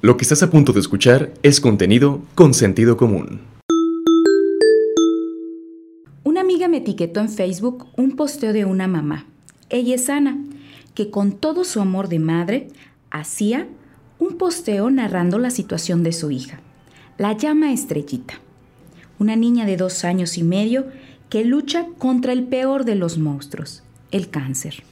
Lo que estás a punto de escuchar es contenido con sentido común. Una amiga me etiquetó en Facebook un posteo de una mamá, ella es Ana, que con todo su amor de madre hacía un posteo narrando la situación de su hija. La llama Estrellita, una niña de dos años y medio que lucha contra el peor de los monstruos, el cáncer.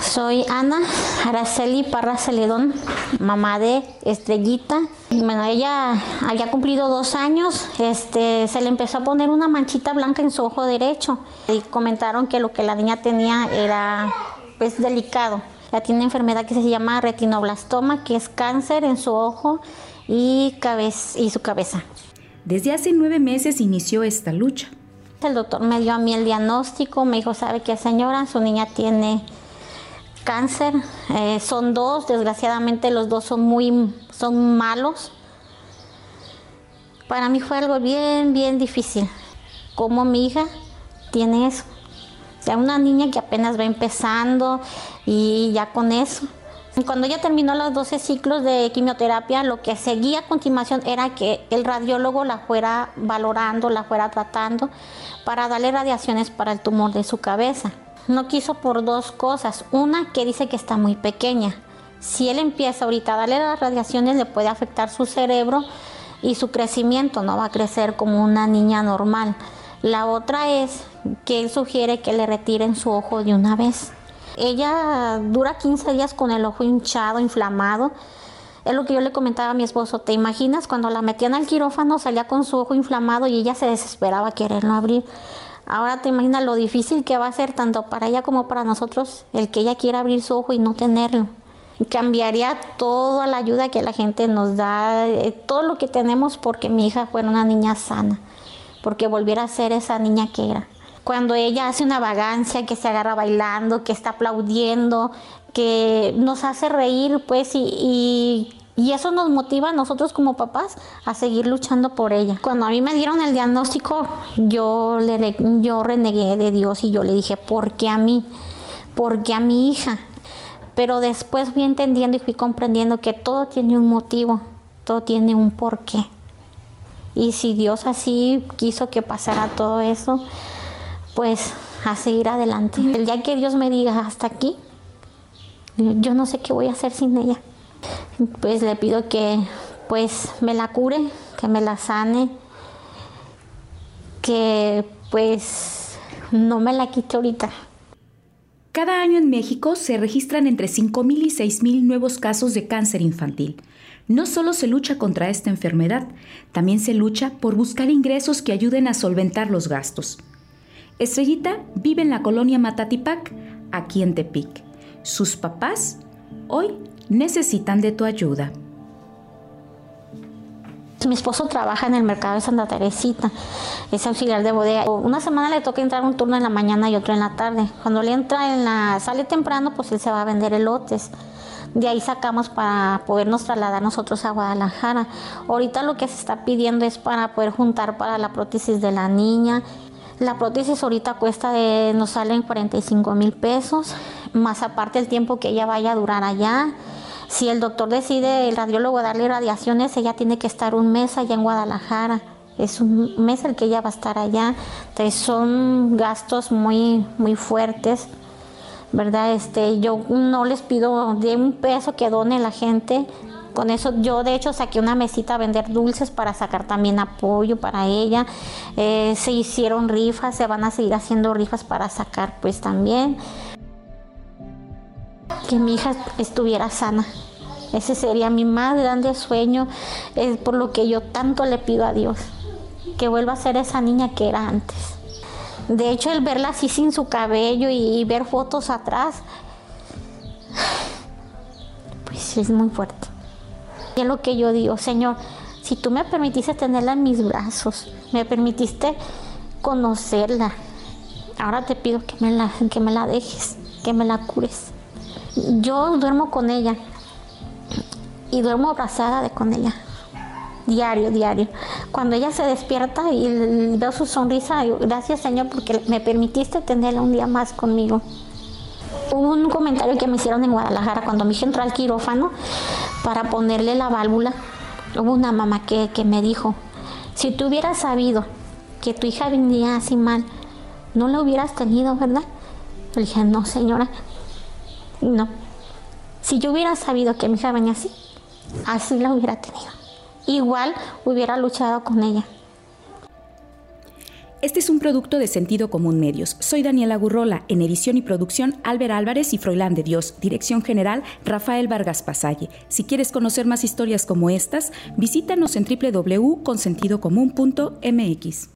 Soy Ana Araceli Parra Celedón, mamá de Estrellita. Bueno, ella había cumplido dos años, este, se le empezó a poner una manchita blanca en su ojo derecho y comentaron que lo que la niña tenía era pues delicado. Ya tiene una enfermedad que se llama retinoblastoma, que es cáncer en su ojo y, y su cabeza. Desde hace nueve meses inició esta lucha. El doctor me dio a mí el diagnóstico, me dijo, ¿sabe qué señora? Su niña tiene cáncer, eh, son dos, desgraciadamente los dos son muy son malos. Para mí fue algo bien, bien difícil. Como mi hija tiene eso. O sea, una niña que apenas va empezando y ya con eso. Cuando ella terminó los 12 ciclos de quimioterapia, lo que seguía a continuación era que el radiólogo la fuera valorando, la fuera tratando para darle radiaciones para el tumor de su cabeza. No quiso por dos cosas. Una, que dice que está muy pequeña. Si él empieza ahorita a darle las radiaciones, le puede afectar su cerebro y su crecimiento, no va a crecer como una niña normal. La otra es que él sugiere que le retiren su ojo de una vez. Ella dura 15 días con el ojo hinchado, inflamado. Es lo que yo le comentaba a mi esposo. ¿Te imaginas cuando la metían al quirófano salía con su ojo inflamado y ella se desesperaba quererlo abrir? Ahora te imaginas lo difícil que va a ser tanto para ella como para nosotros el que ella quiera abrir su ojo y no tenerlo. Cambiaría toda la ayuda que la gente nos da, eh, todo lo que tenemos porque mi hija fuera una niña sana, porque volviera a ser esa niña que era. Cuando ella hace una vagancia, que se agarra bailando, que está aplaudiendo, que nos hace reír, pues, y y eso nos motiva a nosotros como papás a seguir luchando por ella. Cuando a mí me dieron el diagnóstico, yo, le, yo renegué de Dios y yo le dije, ¿por qué a mí? ¿Por qué a mi hija? Pero después fui entendiendo y fui comprendiendo que todo tiene un motivo, todo tiene un porqué. Y si Dios así quiso que pasara todo eso, pues a seguir adelante. El día que Dios me diga hasta aquí, yo no sé qué voy a hacer sin ella pues le pido que pues me la cure, que me la sane, que pues no me la quite ahorita. Cada año en México se registran entre 5.000 y 6.000 nuevos casos de cáncer infantil. No solo se lucha contra esta enfermedad, también se lucha por buscar ingresos que ayuden a solventar los gastos. Estrellita vive en la colonia Matatipac, aquí en Tepic. Sus papás hoy necesitan de tu ayuda. Mi esposo trabaja en el mercado de Santa Teresita, es auxiliar de bodega. Una semana le toca entrar un turno en la mañana y otro en la tarde. Cuando le entra en la, sale temprano, pues él se va a vender elotes. De ahí sacamos para podernos trasladar nosotros a Guadalajara. Ahorita lo que se está pidiendo es para poder juntar para la prótesis de la niña. La prótesis ahorita cuesta, de, nos salen 45 mil pesos, más aparte el tiempo que ella vaya a durar allá. Si el doctor decide, el radiólogo, darle radiaciones, ella tiene que estar un mes allá en Guadalajara. Es un mes el que ella va a estar allá. Entonces son gastos muy, muy fuertes. ¿Verdad? Este, yo no les pido de un peso que done la gente. Con eso yo de hecho saqué una mesita a vender dulces para sacar también apoyo para ella. Eh, se hicieron rifas, se van a seguir haciendo rifas para sacar pues también que mi hija estuviera sana. Ese sería mi más grande sueño, es por lo que yo tanto le pido a Dios, que vuelva a ser esa niña que era antes. De hecho, el verla así sin su cabello y, ver fotos atrás, pues es muy fuerte. Y es lo que yo digo, Señor, si tú me permitiste tenerla en mis brazos, me permitiste conocerla, ahora te pido que me la, que me la dejes, que me la cures yo duermo con ella y duermo abrazada de con ella. Diario, diario. Cuando ella se despierta y veo su sonrisa, gracias Señor porque me permitiste tenerla un día más conmigo. Hubo un comentario que me hicieron en Guadalajara cuando mi hija entró al quirófano para ponerle la válvula. Hubo una mamá que, que me dijo, si tú hubieras sabido que tu hija venía así mal, no la hubieras tenido, ¿verdad? Le dije, no, señora, no. Si yo hubiera sabido que mi hija venía así, así la hubiera tenido. Igual hubiera luchado con ella. Este es un producto de Sentido Común Medios. Soy Daniela Gurrola, en edición y producción Álvaro Álvarez y Froilán de Dios, dirección general Rafael Vargas Pasalle. Si quieres conocer más historias como estas, visítanos en www.consentidocomún.mx.